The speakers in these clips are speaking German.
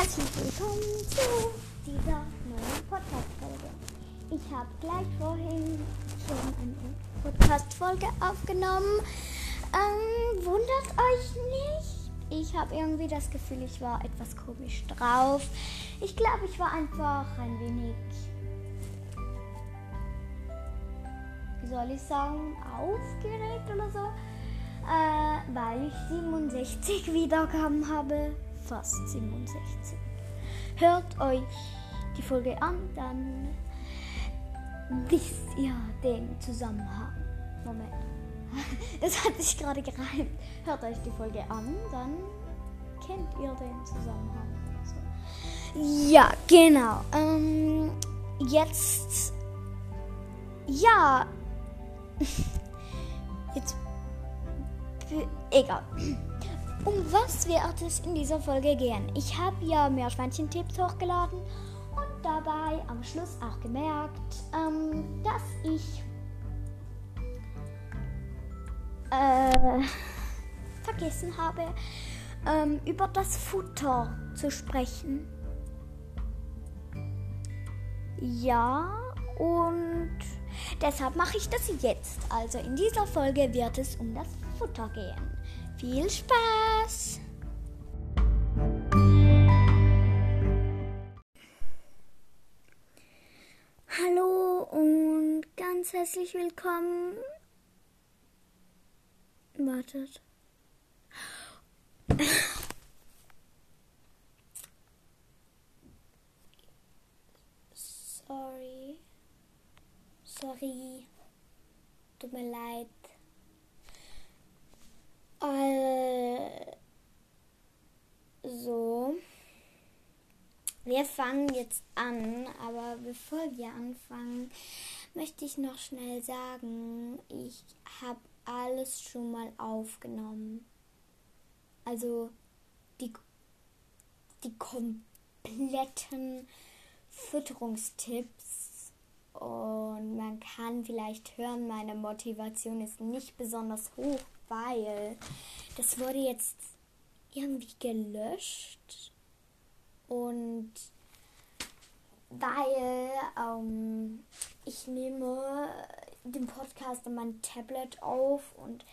Herzlich willkommen zu dieser neuen Podcast-Folge. Ich habe gleich vorhin schon eine Podcast-Folge aufgenommen. Ähm, wundert euch nicht. Ich habe irgendwie das Gefühl, ich war etwas komisch drauf. Ich glaube, ich war einfach ein wenig, wie soll ich sagen, aufgeregt oder so. Äh, weil ich 67 Wiedergaben habe fast 67. Hört euch die Folge an, dann wisst ihr den Zusammenhang. Moment. Das hat sich gerade gereimt. Hört euch die Folge an, dann kennt ihr den Zusammenhang. So. Ja, genau. Ähm, jetzt. Ja. Jetzt. Egal. Um was wird es in dieser Folge gehen? Ich habe ja Meerschweinchen-Tipps hochgeladen und dabei am Schluss auch gemerkt, ähm, dass ich äh, vergessen habe, ähm, über das Futter zu sprechen. Ja, und deshalb mache ich das jetzt. Also in dieser Folge wird es um das Futter gehen. Viel Spaß! Hallo und ganz herzlich willkommen. Wartet. Sorry. Sorry. Tut mir leid. Also, wir fangen jetzt an, aber bevor wir anfangen, möchte ich noch schnell sagen, ich habe alles schon mal aufgenommen. Also die, die kompletten Fütterungstipps und man kann vielleicht hören, meine Motivation ist nicht besonders hoch, weil das wurde jetzt irgendwie gelöscht und weil ähm, ich nehme den Podcast an mein Tablet auf und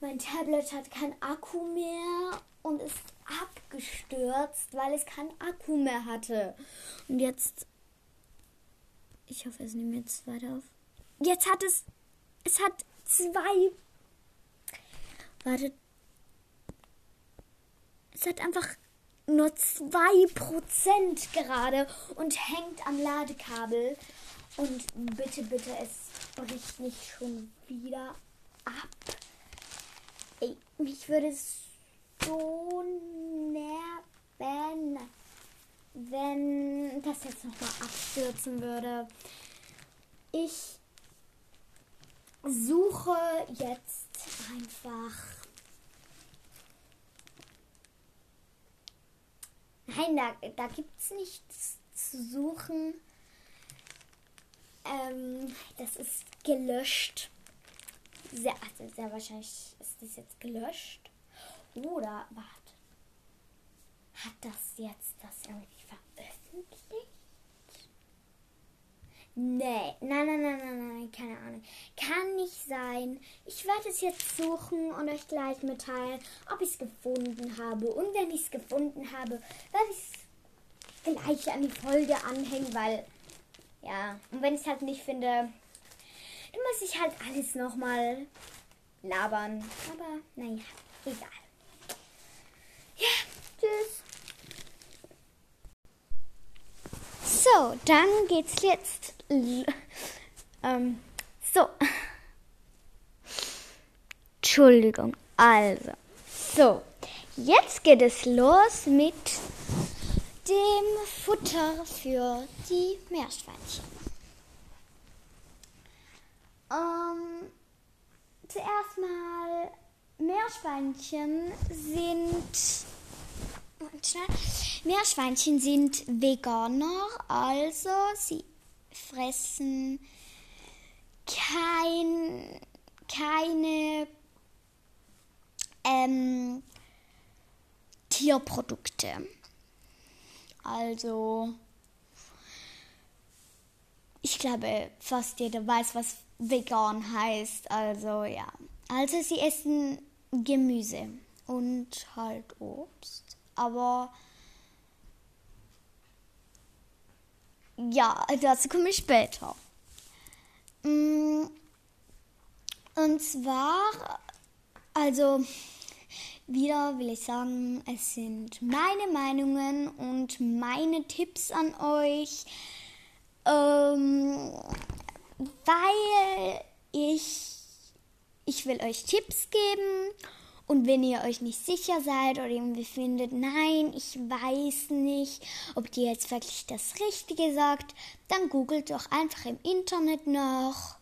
mein Tablet hat keinen Akku mehr und ist abgestürzt, weil es keinen Akku mehr hatte. Und jetzt, ich hoffe, es nimmt jetzt weiter auf. Jetzt hat es, es hat zwei, wartet, es hat einfach nur 2% gerade und hängt am Ladekabel. Und bitte, bitte, es bricht nicht schon wieder ab. Ey, mich würde es so nerven, wenn das jetzt nochmal abstürzen würde. Ich suche jetzt einfach Nein, da, da gibt es nichts zu suchen. Ähm, das ist gelöscht. Sehr, also sehr wahrscheinlich ist das jetzt gelöscht. Oder, warte. Hat das jetzt das irgendwie Nee, nein, nein, nein, nein, nein, keine Ahnung. Kann nicht sein. Ich werde es jetzt suchen und euch gleich mitteilen, ob ich es gefunden habe. Und wenn ich es gefunden habe, werde ich es gleich an die Folge anhängen, weil, ja, und wenn ich es halt nicht finde, dann muss ich halt alles nochmal labern. Aber, naja, egal. Ja, tschüss. So, dann geht's jetzt ähm, so. Entschuldigung. Also. So. Jetzt geht es los mit dem Futter für die Meerschweinchen. Ähm, zuerst mal, Meerschweinchen sind Meerschweinchen sind Veganer, also sie fressen kein, keine ähm, Tierprodukte. Also, ich glaube, fast jeder weiß, was vegan heißt. Also, ja. Also, sie essen Gemüse und halt Obst. Aber ja, dazu komme ich später. Mm, und zwar, also wieder will ich sagen, es sind meine Meinungen und meine Tipps an euch, ähm, weil ich, ich will euch Tipps geben und wenn ihr euch nicht sicher seid oder irgendwie findet, nein, ich weiß nicht, ob die jetzt wirklich das Richtige sagt, dann googelt doch einfach im Internet nach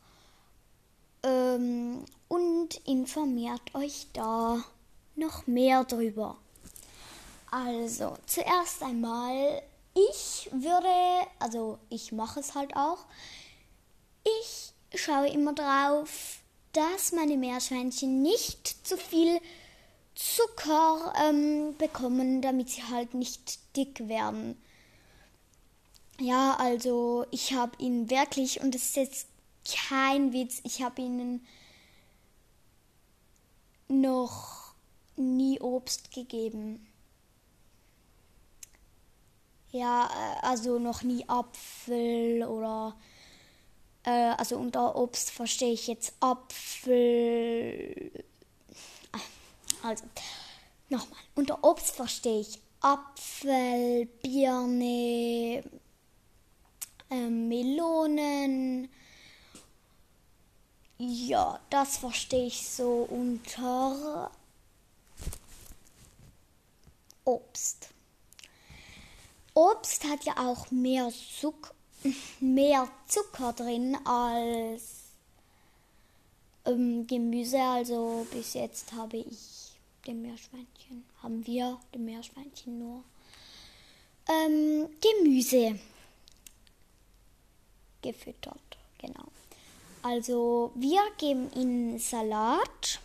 ähm, und informiert euch da noch mehr drüber. Also, zuerst einmal, ich würde, also ich mache es halt auch, ich schaue immer drauf, dass meine Meerschweinchen nicht zu viel Zucker ähm, bekommen, damit sie halt nicht dick werden. Ja, also ich habe ihnen wirklich, und das ist jetzt kein Witz, ich habe ihnen noch nie Obst gegeben. Ja, äh, also noch nie Apfel oder äh, also unter Obst verstehe ich jetzt Apfel. Also, nochmal. Unter Obst verstehe ich Apfel, Birne, äh, Melonen. Ja, das verstehe ich so unter Obst. Obst hat ja auch mehr Zucker mehr Zucker drin als ähm, Gemüse. Also bis jetzt habe ich dem Meerschweinchen, haben wir dem Meerschweinchen nur ähm, Gemüse gefüttert. Genau. Also wir geben ihnen Salat.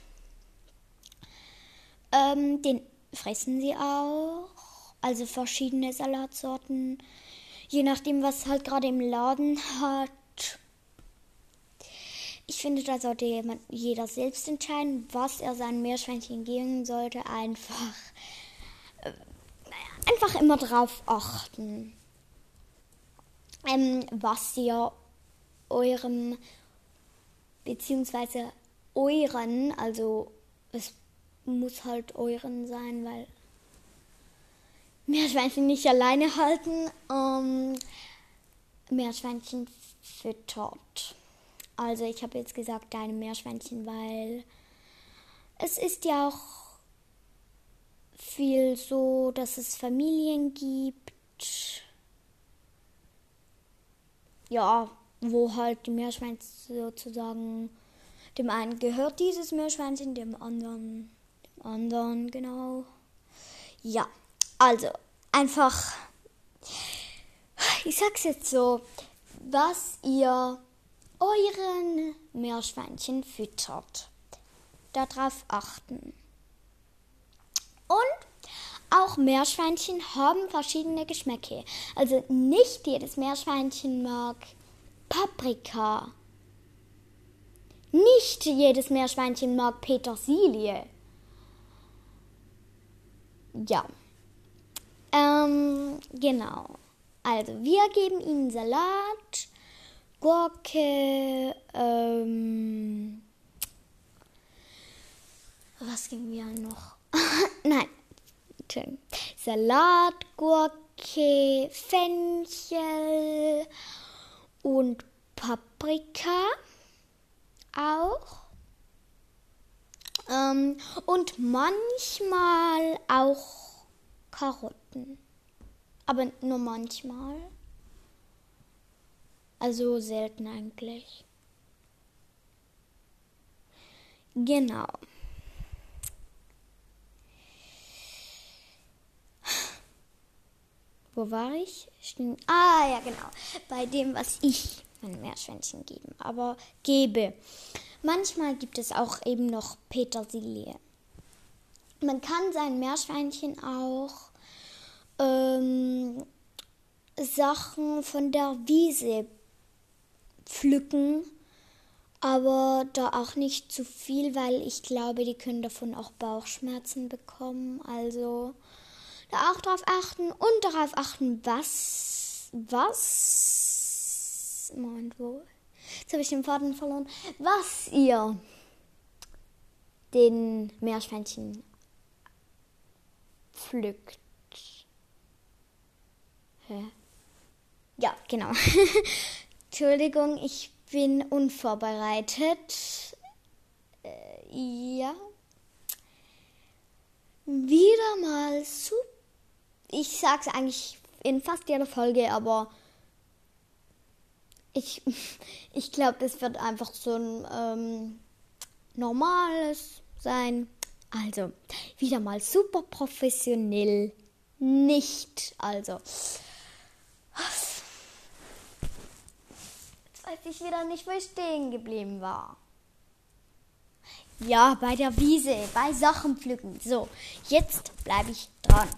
Ähm, den fressen sie auch. Also verschiedene Salatsorten je nachdem, was halt gerade im Laden hat. Ich finde, da sollte jemand, jeder selbst entscheiden, was er seinem Meerschweinchen geben sollte. Einfach, äh, einfach immer drauf achten, ähm, was ihr eurem, beziehungsweise euren, also es muss halt euren sein, weil Meerschweinchen nicht alleine halten. Ähm, Meerschweinchen füttert. Also ich habe jetzt gesagt deine Meerschweinchen, weil es ist ja auch viel so, dass es Familien gibt. Ja, wo halt die Meerschweinchen sozusagen dem einen gehört dieses Meerschweinchen, dem anderen, dem anderen, genau. Ja, also, einfach, ich sag's jetzt so, was ihr euren Meerschweinchen füttert. Darauf achten. Und auch Meerschweinchen haben verschiedene Geschmäcke. Also nicht jedes Meerschweinchen mag Paprika. Nicht jedes Meerschweinchen mag Petersilie. Ja. Ähm, genau. Also, wir geben ihnen Salat, Gurke, ähm, was geben wir noch? Nein, Salat, Gurke, Fenchel und Paprika auch. Ähm, und manchmal auch Karotten. Aber nur manchmal. Also selten eigentlich. Genau. Wo war ich? Ah, ja, genau. Bei dem, was ich meinem Meerschweinchen geben, aber gebe. Manchmal gibt es auch eben noch Petersilie. Man kann sein Meerschweinchen auch ähm, Sachen von der Wiese pflücken, aber da auch nicht zu viel, weil ich glaube, die können davon auch Bauchschmerzen bekommen. Also da auch drauf achten und darauf achten, was, was, Moment, wo? Jetzt habe ich den Faden verloren. Was ihr den Meerschweinchen pflückt. Hä? Ja, genau. Entschuldigung, ich bin unvorbereitet. Äh, ja. Wieder mal super. Ich sag's eigentlich in fast jeder Folge, aber ich, ich glaube, das wird einfach so ein ähm, normales sein. Also, wieder mal super professionell. Nicht. Also. Jetzt weiß ich wieder nicht, wo ich stehen geblieben war. Ja, bei der Wiese, bei Sachen pflücken. So, jetzt bleibe ich dran.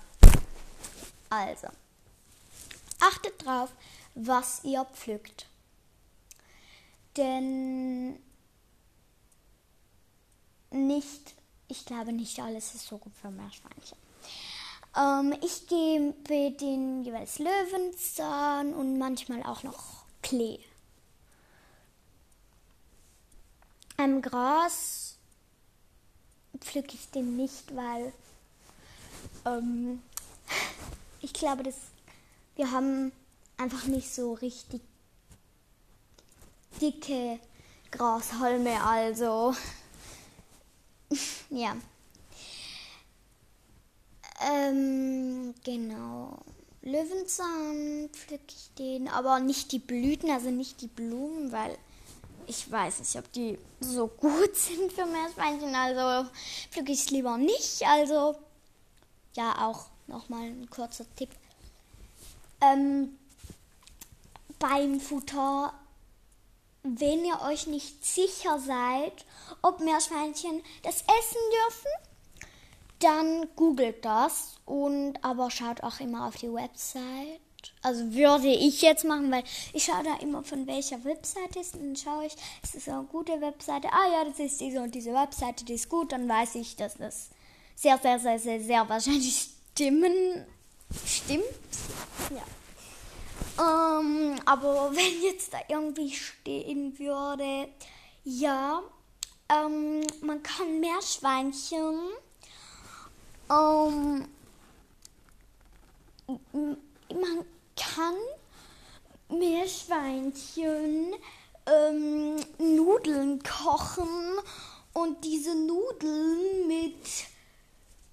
Also, achtet drauf, was ihr pflückt. Denn nicht, ich glaube nicht alles ist so gut für Meerschweinchen. Ähm, ich gebe den jeweils Löwenzahn und manchmal auch noch Klee. Am Gras pflücke ich den nicht, weil ähm, ich glaube, dass wir haben einfach nicht so richtig dicke Grashalme, also ja. Ähm, genau. Löwenzahn pflücke ich den, aber nicht die Blüten, also nicht die Blumen, weil ich weiß nicht, ob die so gut sind für Meerschweinchen, also pflücke ich es lieber nicht. Also, ja, auch nochmal ein kurzer Tipp. Ähm, beim Futter, wenn ihr euch nicht sicher seid, ob Meerschweinchen das essen dürfen, dann googelt das und aber schaut auch immer auf die Website. Also würde ich jetzt machen, weil ich schaue da immer von welcher Webseite ist und dann schaue ich, ist das eine gute Webseite? Ah ja, das ist diese und diese Webseite, die ist gut, dann weiß ich, dass das sehr, sehr, sehr, sehr, sehr wahrscheinlich stimmen stimmt. Ja. Ähm, aber wenn jetzt da irgendwie stehen würde, ja, ähm, man kann Meerschweinchen ähm, man kann Meerschweinchen ähm, Nudeln kochen und diese Nudeln mit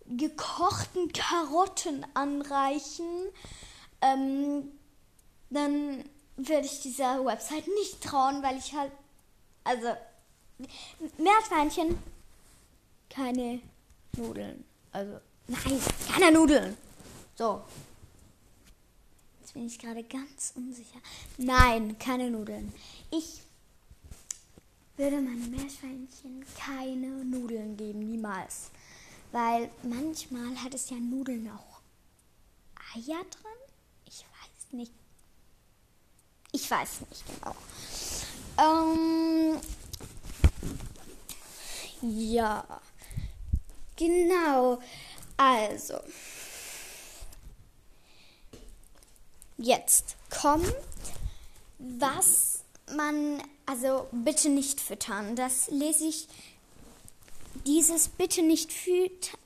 gekochten Karotten anreichen. Ähm, dann werde ich dieser Website nicht trauen, weil ich halt, also Meerschweinchen, keine Nudeln. Also, nein, keine Nudeln. So. Jetzt bin ich gerade ganz unsicher. Nein, keine Nudeln. Ich würde meinem Meerschweinchen keine Nudeln geben, niemals. Weil manchmal hat es ja Nudeln auch Eier drin. Ich weiß nicht. Ich weiß nicht genau. Ähm, ja. Genau. Also. Jetzt kommt, was man, also bitte nicht füttern. Das lese ich, dieses bitte nicht füttern,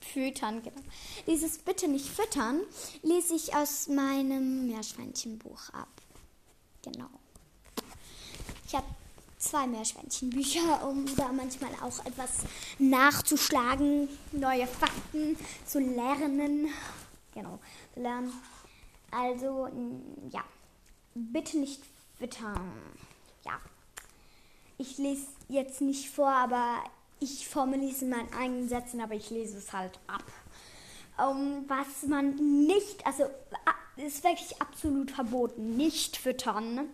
füttern, genau. Dieses bitte nicht füttern lese ich aus meinem Meerschweinchenbuch ab. Genau. Ich habe zwei Meerschweinchenbücher, um da manchmal auch etwas nachzuschlagen, neue Fakten zu lernen. Genau, lernen. Also, ja, bitte nicht wittern. Ja, ich lese jetzt nicht vor, aber ich formuliere es in meinen eigenen Sätzen, aber ich lese es halt ab. Um, was man nicht, also ist wirklich absolut verboten, nicht füttern.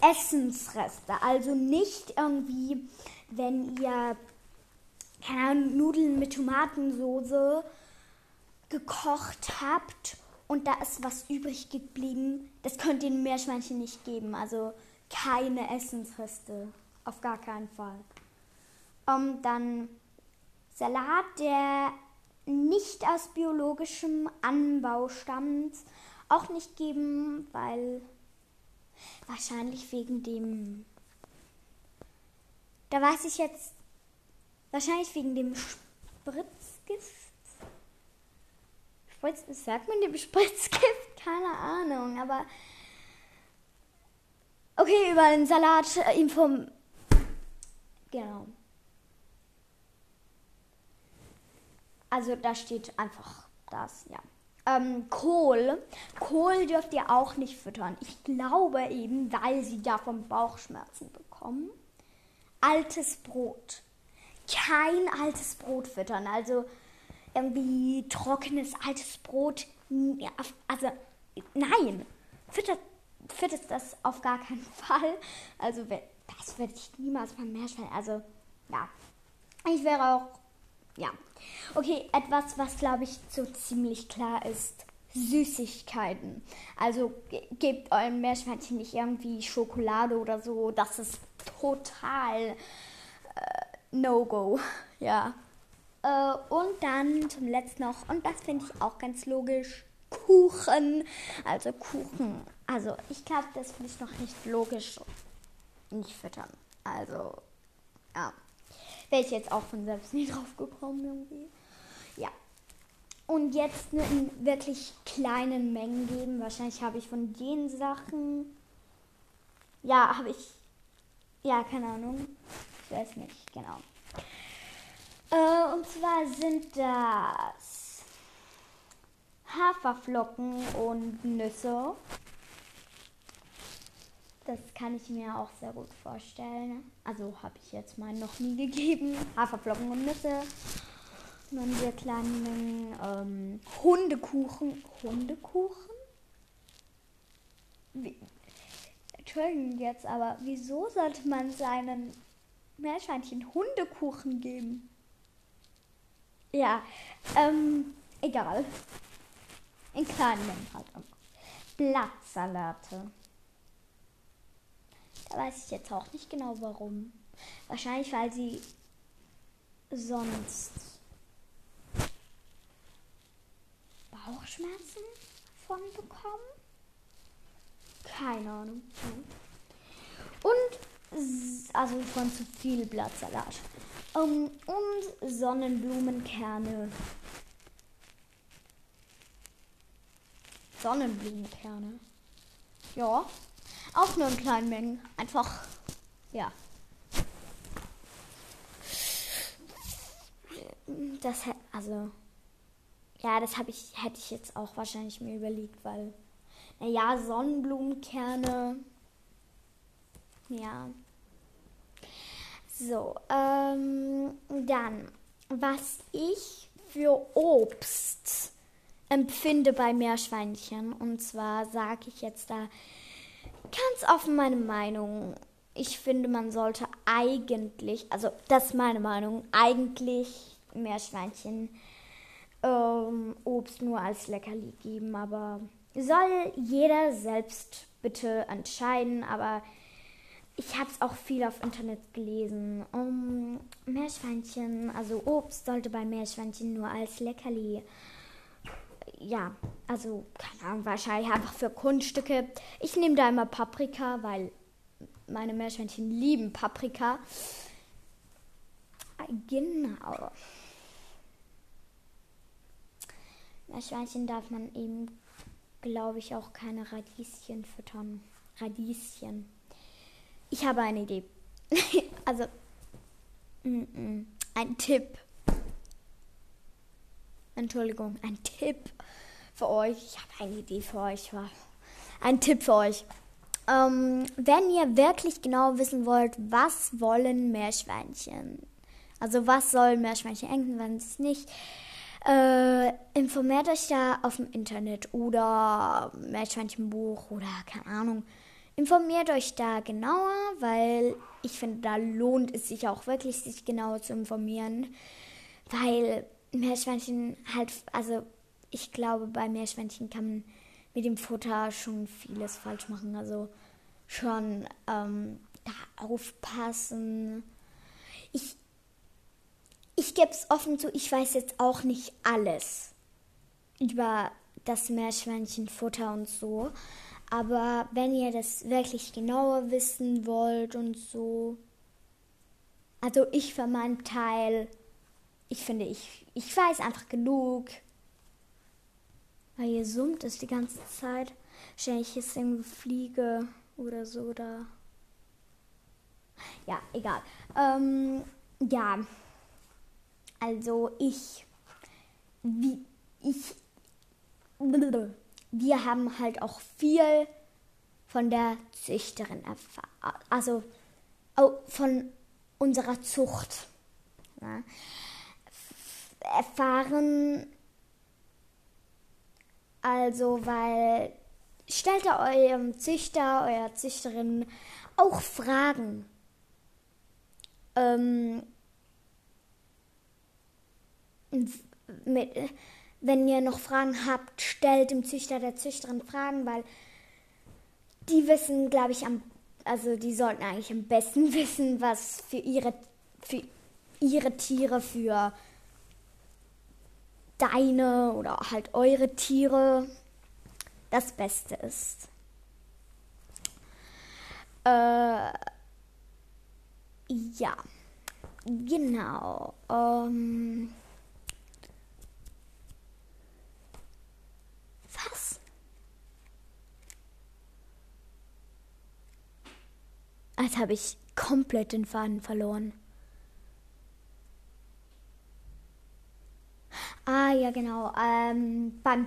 Essensreste. Also nicht irgendwie, wenn ihr keine Ahnung, Nudeln mit Tomatensoße gekocht habt und da ist was übrig geblieben. Das könnt ihr Meerschweinchen nicht geben. Also keine Essensreste. Auf gar keinen Fall. Um, dann Salat, der nicht aus biologischem Anbau stammt. Auch nicht geben, weil wahrscheinlich wegen dem. Da weiß ich jetzt. Wahrscheinlich wegen dem Spritzgift. Spritz, sagt man dem Spritzgift? Keine Ahnung, aber. Okay, über den Salat äh, inform. Genau. Also da steht einfach das, ja. Ähm, Kohl. Kohl dürft ihr auch nicht füttern. Ich glaube eben, weil sie davon Bauchschmerzen bekommen. Altes Brot. Kein altes Brot füttern. Also irgendwie trockenes altes Brot. Also nein, füttert, füttert das auf gar keinen Fall. Also das würde ich niemals beim Meerschwein. Also ja, ich wäre auch ja. Okay, etwas, was glaube ich so ziemlich klar ist. Süßigkeiten. Also gebt eurem Meerschweinchen nicht irgendwie Schokolade oder so. Das ist total äh, No-Go. Ja. Äh, und dann zum letzten noch, und das finde ich auch ganz logisch, Kuchen. Also Kuchen. Also ich glaube, das finde ich noch nicht logisch. Nicht füttern. Also, ja. Wäre ich jetzt auch von selbst nie drauf gekommen irgendwie. Ja. Und jetzt nur in wirklich kleinen Mengen geben. Wahrscheinlich habe ich von den Sachen. Ja, habe ich. Ja, keine Ahnung. Ich weiß nicht, genau. Äh, und zwar sind das Haferflocken und Nüsse. Das kann ich mir auch sehr gut vorstellen. Also habe ich jetzt mal noch nie gegeben. Haferflocken und Nüsse. Dann wir kleinen ähm, Hundekuchen. Hundekuchen? Wie, Entschuldigung jetzt, aber wieso sollte man seinen Meerschweinchen Hundekuchen geben? Ja, ähm, egal. In kleinen Mengen halt. Blattsalate. Weiß ich jetzt auch nicht genau warum. Wahrscheinlich, weil sie sonst Bauchschmerzen von bekommen. Keine Ahnung. Und also von zu viel Blattsalat. Um, und Sonnenblumenkerne. Sonnenblumenkerne. Ja, auch nur in kleinen Mengen. Einfach, ja. Das, also, ja, das habe ich, hätte ich jetzt auch wahrscheinlich mir überlegt, weil, naja, Sonnenblumenkerne, ja. So, ähm, dann, was ich für Obst empfinde bei Meerschweinchen, und zwar sage ich jetzt da ganz offen meine Meinung. Ich finde, man sollte eigentlich, also das ist meine Meinung, eigentlich Meerschweinchen ähm, Obst nur als Leckerli geben, aber soll jeder selbst bitte entscheiden, aber ich habe es auch viel auf Internet gelesen. Um, Meerschweinchen, also Obst sollte bei Meerschweinchen nur als Leckerli ja, also, keine Ahnung, wahrscheinlich einfach für Kunststücke. Ich nehme da immer Paprika, weil meine Meerschweinchen lieben Paprika. Genau. Meerschweinchen darf man eben, glaube ich, auch keine Radieschen füttern. Radieschen. Ich habe eine Idee. also, mm -mm, ein Tipp. Entschuldigung, ein Tipp für euch. Ich habe eine Idee für euch. Ein Tipp für euch. Ähm, wenn ihr wirklich genau wissen wollt, was wollen Meerschweinchen? Also was sollen Meerschweinchen enden, wenn es nicht? Äh, informiert euch da auf dem Internet oder Meerschweinchenbuch oder keine Ahnung. Informiert euch da genauer, weil ich finde, da lohnt es sich auch wirklich, sich genauer zu informieren. Weil Meerschweinchen halt, also ich glaube, bei Meerschweinchen kann man mit dem Futter schon vieles falsch machen. Also schon ähm, da aufpassen. Ich, ich gebe es offen zu, ich weiß jetzt auch nicht alles über das Meerschweinchenfutter und so. Aber wenn ihr das wirklich genauer wissen wollt und so. Also ich für meinen Teil, ich finde, ich, ich weiß einfach genug. Weil hier summt es die ganze Zeit. Wahrscheinlich ist irgendwie Fliege oder so da. Ja, egal. Ähm, ja. Also ich. Wie. Ich wir haben halt auch viel von der Züchterin erfahren, also von unserer Zucht ja, erfahren. Also, weil stellt ihr eurem Züchter, eurer Züchterin auch Fragen. Ähm, mit, wenn ihr noch Fragen habt, stellt dem Züchter, der Züchterin Fragen, weil die wissen, glaube ich, am, also die sollten eigentlich am besten wissen, was für ihre, für ihre Tiere, für deine oder halt eure Tiere das Beste ist. Äh, ja, genau. Ähm, Was? Als habe ich komplett den Faden verloren. Ah, ja, genau. Ähm, beim,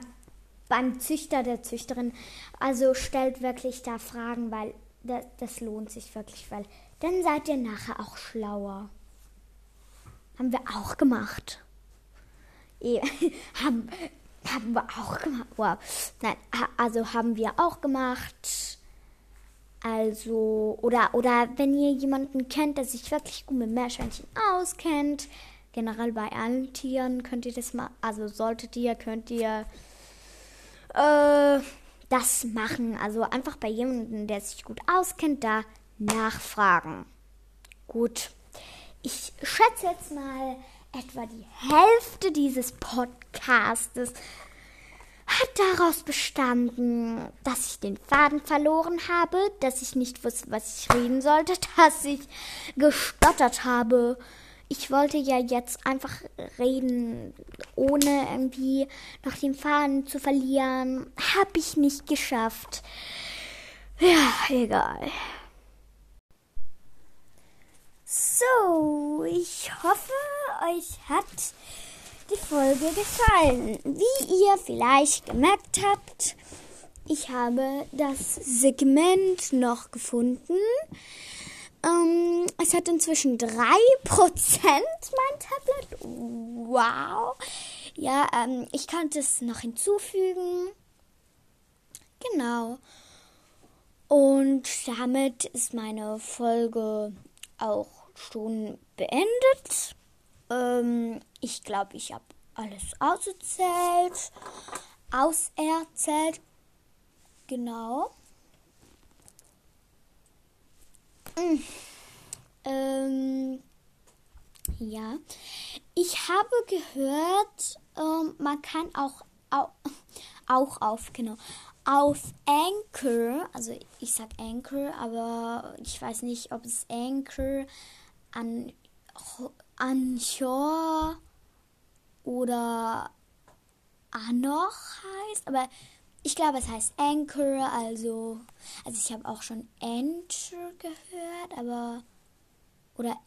beim Züchter der Züchterin. Also stellt wirklich da Fragen, weil das, das lohnt sich wirklich, weil dann seid ihr nachher auch schlauer. Haben wir auch gemacht. haben, haben wir auch gemacht. Wow. Nein, also haben wir auch gemacht. Also, oder, oder wenn ihr jemanden kennt, der sich wirklich gut mit Meerschweinchen auskennt, generell bei allen Tieren könnt ihr das mal, also solltet ihr, könnt ihr äh, das machen. Also einfach bei jemandem, der sich gut auskennt, da nachfragen. Gut. Ich schätze jetzt mal, etwa die Hälfte dieses Podcastes hat daraus bestanden, dass ich den Faden verloren habe, dass ich nicht wusste, was ich reden sollte, dass ich gestottert habe. Ich wollte ja jetzt einfach reden, ohne irgendwie noch den Faden zu verlieren. Hab ich nicht geschafft. Ja, egal. So, ich hoffe, euch hat die Folge gefallen. Wie ihr vielleicht gemerkt habt, ich habe das Segment noch gefunden. Ähm, es hat inzwischen 3% mein Tablet. Wow. Ja, ähm, ich kann es noch hinzufügen. Genau. Und damit ist meine Folge auch schon beendet. Ähm, ich glaube, ich habe alles ausgezählt. Auserzählt. Genau. Ähm, ja. Ich habe gehört, ähm, man kann auch, auch, auf, genau, auf Anchor, also ich sag Anchor, aber ich weiß nicht, ob es Anchor an Anchor oder Anoch heißt, aber ich glaube, es heißt Anchor, also also ich habe auch schon Anchor gehört, aber oder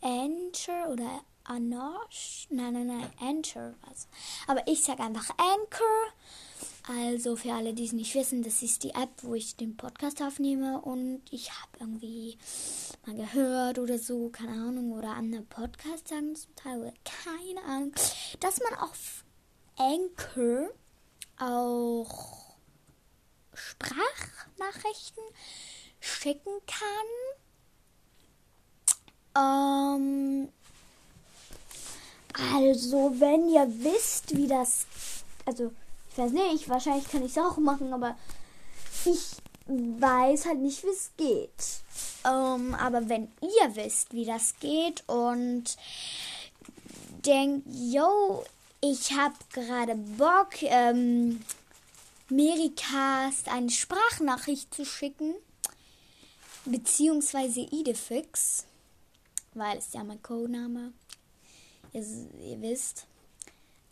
Anchor oder Anosh? Nein, nein, nein, Anchor was. Aber ich sage einfach Anchor also für alle, die es nicht wissen, das ist die App, wo ich den Podcast aufnehme und ich habe irgendwie mal gehört oder so, keine Ahnung, oder andere Podcasts sagen zum Teil, oder keine Ahnung, dass man auf Anchor auch Sprachnachrichten schicken kann. Ähm, also, wenn ihr wisst, wie das Also, ich weiß nicht, wahrscheinlich kann ich es auch machen, aber ich weiß halt nicht, wie es geht. Ähm, aber wenn ihr wisst, wie das geht und denkt, yo, ich habe gerade Bock, ähm, Mericast eine Sprachnachricht zu schicken, beziehungsweise Idefix, weil es ja mein Codename, ihr, ihr wisst,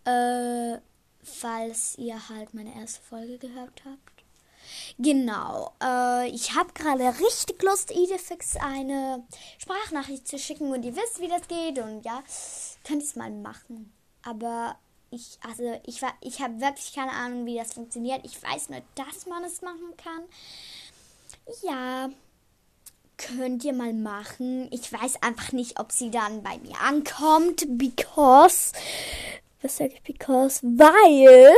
äh, falls ihr halt meine erste Folge gehört habt. Genau. Äh, ich habe gerade richtig Lust, Idefix eine Sprachnachricht zu schicken und ihr wisst, wie das geht und ja, könnt ihr es mal machen. Aber ich, also ich war, ich habe wirklich keine Ahnung, wie das funktioniert. Ich weiß nur, dass man es machen kann. Ja, könnt ihr mal machen. Ich weiß einfach nicht, ob sie dann bei mir ankommt, because, was sage ich, because, weil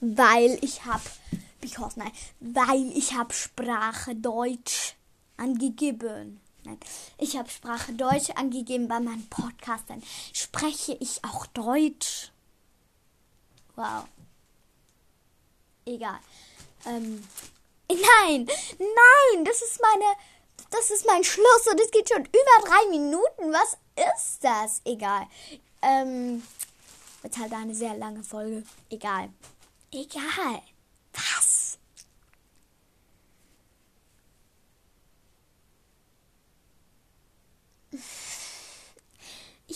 weil ich habe, because, nein, weil ich habe Sprache Deutsch angegeben. Nein, ich habe Sprache Deutsch angegeben bei meinem Podcast. Dann spreche ich auch Deutsch. Wow. Egal. Ähm, nein, nein, das ist meine, das ist mein Schluss und es geht schon über drei Minuten. Was ist das? Egal. Ähm, wird halt eine sehr lange Folge. Egal. Egal. Was?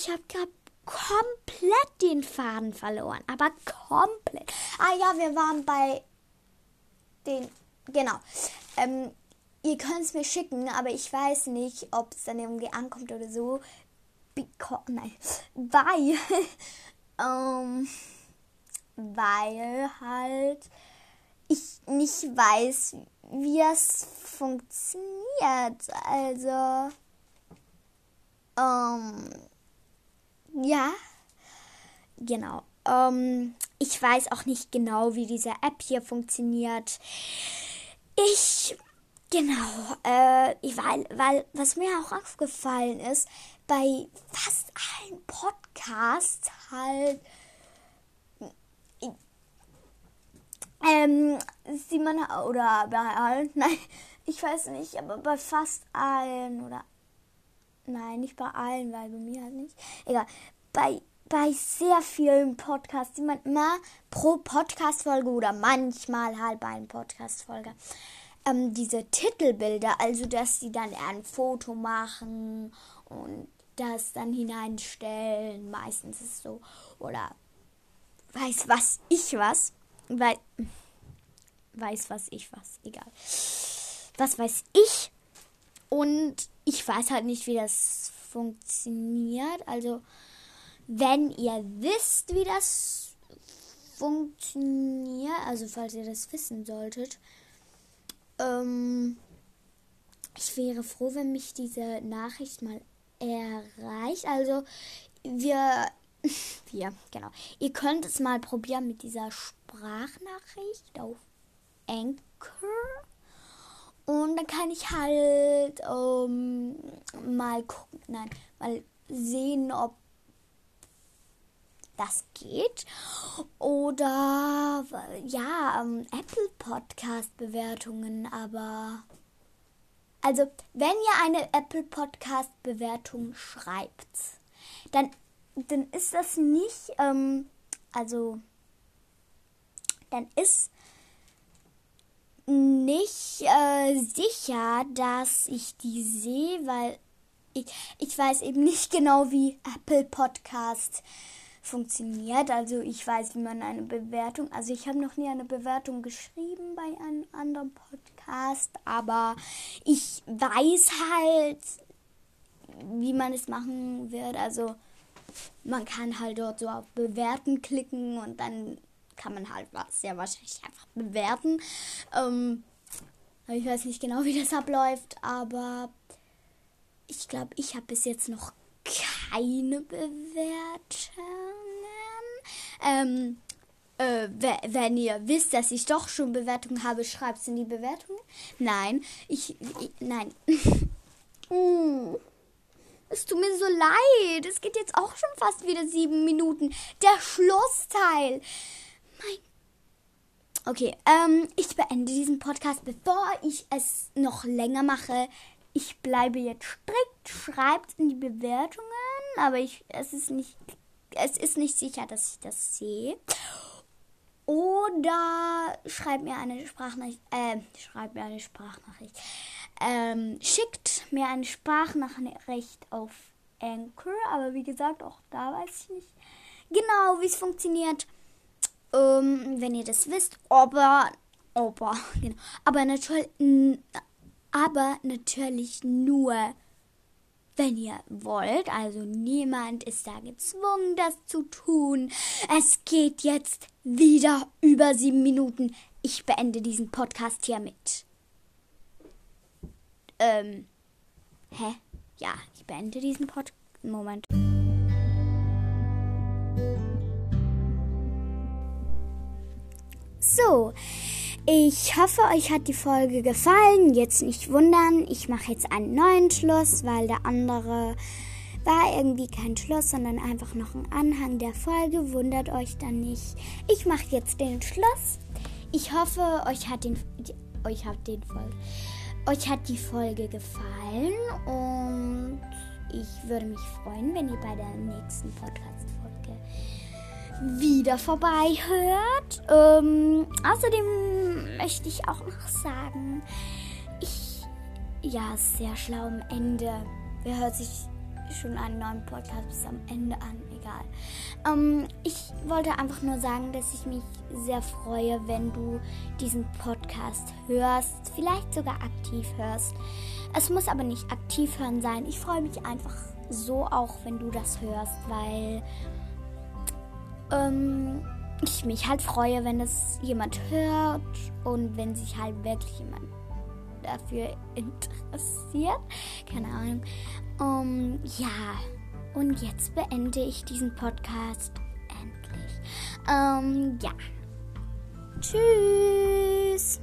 Ich habe gerade komplett den Faden verloren. Aber komplett. Ah ja, wir waren bei den. Genau. Ähm, ihr könnt es mir schicken, aber ich weiß nicht, ob es dann irgendwie ankommt oder so. Because, nein. Weil. ähm weil halt ich nicht weiß, wie es funktioniert. Also, ähm, ja, genau. Ähm, ich weiß auch nicht genau, wie diese App hier funktioniert. Ich, genau, äh, weil, weil, was mir auch aufgefallen ist, bei fast allen Podcasts halt, Ähm, Simon oder bei allen, nein, ich weiß nicht, aber bei fast allen oder nein, nicht bei allen, weil bei mir halt nicht. Egal, bei bei sehr vielen Podcasts, die man immer pro Podcast-Folge oder manchmal halt bei einer Podcast-Folge ähm, diese Titelbilder, also dass sie dann ein Foto machen und das dann hineinstellen, meistens ist es so, oder weiß was ich was weil. Weiß was ich was. Egal. Was weiß ich? Und ich weiß halt nicht, wie das funktioniert. Also, wenn ihr wisst, wie das funktioniert, also falls ihr das wissen solltet, ähm, ich wäre froh, wenn mich diese Nachricht mal erreicht. Also, wir wir, genau. Ihr könnt es mal probieren mit dieser Sprachnachricht auf Anchor. Und dann kann ich halt ähm, mal gucken, nein, mal sehen, ob das geht. Oder ja, ähm, Apple Podcast Bewertungen, aber also wenn ihr eine Apple Podcast Bewertung schreibt, dann dann ist das nicht, ähm, also, dann ist nicht äh, sicher, dass ich die sehe, weil ich, ich weiß eben nicht genau, wie Apple Podcast funktioniert. Also ich weiß, wie man eine Bewertung, also ich habe noch nie eine Bewertung geschrieben bei einem anderen Podcast, aber ich weiß halt, wie man es machen wird. Also man kann halt dort so auf Bewerten klicken und dann kann man halt sehr wahrscheinlich einfach bewerten. Ähm, ich weiß nicht genau, wie das abläuft, aber ich glaube, ich habe bis jetzt noch keine Bewertungen. Ähm, äh, wenn ihr wisst, dass ich doch schon Bewertungen habe, schreibt es in die Bewertungen. Nein, ich, ich nein. uh. Es tut mir so leid. Es geht jetzt auch schon fast wieder sieben Minuten. Der Schlussteil. Mein. Okay, ähm, ich beende diesen Podcast, bevor ich es noch länger mache. Ich bleibe jetzt strikt. Schreibt in die Bewertungen, aber ich, es ist nicht, es ist nicht sicher, dass ich das sehe. Oder schreibt mir eine Sprachnachricht, äh, schreibt mir eine Sprachnachricht ähm, schickt mir eine Sprachnachricht auf Anchor, aber wie gesagt, auch da weiß ich nicht genau, wie es funktioniert. Ähm, wenn ihr das wisst, aber, aber, genau, aber natürlich, aber natürlich nur, wenn ihr wollt. Also niemand ist da gezwungen, das zu tun. Es geht jetzt wieder über sieben Minuten. Ich beende diesen Podcast hiermit. Ähm. Hä? Ja, ich beende diesen Pod. Moment. So, ich hoffe, euch hat die Folge gefallen. Jetzt nicht wundern, ich mache jetzt einen neuen Schluss, weil der andere war irgendwie kein Schluss, sondern einfach noch ein Anhang der Folge. Wundert euch dann nicht. Ich mache jetzt den Schluss. Ich hoffe, euch hat den, euch hat den Folge euch hat die Folge gefallen und ich würde mich freuen, wenn ihr bei der nächsten Podcast-Folge wieder vorbei hört. Ähm, außerdem möchte ich auch noch sagen, ich, ja, sehr schlau am Ende. Wer hört sich schon einen neuen Podcast bis am Ende an, egal. Ähm, ich wollte einfach nur sagen, dass ich mich sehr freue, wenn du diesen Podcast hörst, vielleicht sogar aktiv hörst. Es muss aber nicht aktiv hören sein. Ich freue mich einfach so auch, wenn du das hörst, weil ähm, ich mich halt freue, wenn es jemand hört und wenn sich halt wirklich jemand dafür interessiert. Keine Ahnung. Um, ja, und jetzt beende ich diesen Podcast endlich. Um, ja. Tschüss.